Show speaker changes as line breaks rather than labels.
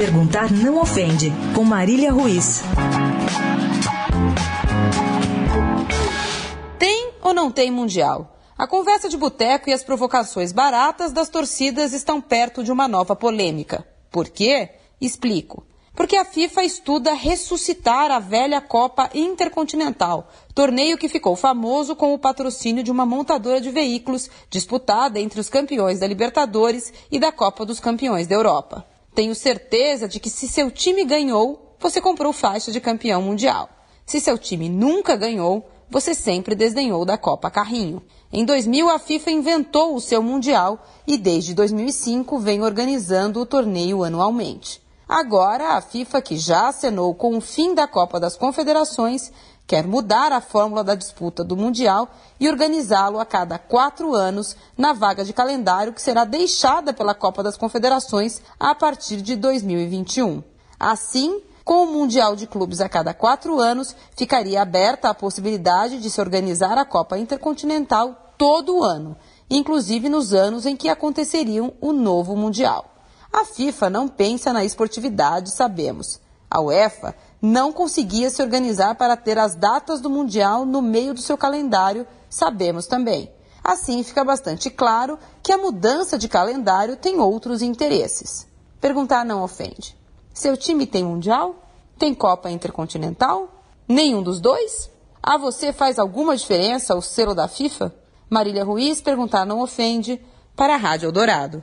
Perguntar não ofende, com Marília Ruiz.
Tem ou não tem Mundial? A conversa de boteco e as provocações baratas das torcidas estão perto de uma nova polêmica. Por quê? Explico. Porque a FIFA estuda ressuscitar a velha Copa Intercontinental, torneio que ficou famoso com o patrocínio de uma montadora de veículos, disputada entre os campeões da Libertadores e da Copa dos Campeões da Europa. Tenho certeza de que se seu time ganhou, você comprou faixa de campeão mundial. Se seu time nunca ganhou, você sempre desdenhou da Copa Carrinho. Em 2000, a FIFA inventou o seu Mundial e desde 2005 vem organizando o torneio anualmente. Agora, a FIFA, que já acenou com o fim da Copa das Confederações, quer mudar a fórmula da disputa do Mundial e organizá-lo a cada quatro anos na vaga de calendário que será deixada pela Copa das Confederações a partir de 2021. Assim, com o Mundial de Clubes a cada quatro anos, ficaria aberta a possibilidade de se organizar a Copa Intercontinental todo ano, inclusive nos anos em que aconteceriam o novo Mundial. A FIFA não pensa na esportividade, sabemos. A UEFA não conseguia se organizar para ter as datas do Mundial no meio do seu calendário, sabemos também. Assim fica bastante claro que a mudança de calendário tem outros interesses. Perguntar não ofende. Seu time tem Mundial? Tem Copa Intercontinental? Nenhum dos dois? A você faz alguma diferença o selo da FIFA? Marília Ruiz perguntar não ofende para a Rádio Eldorado.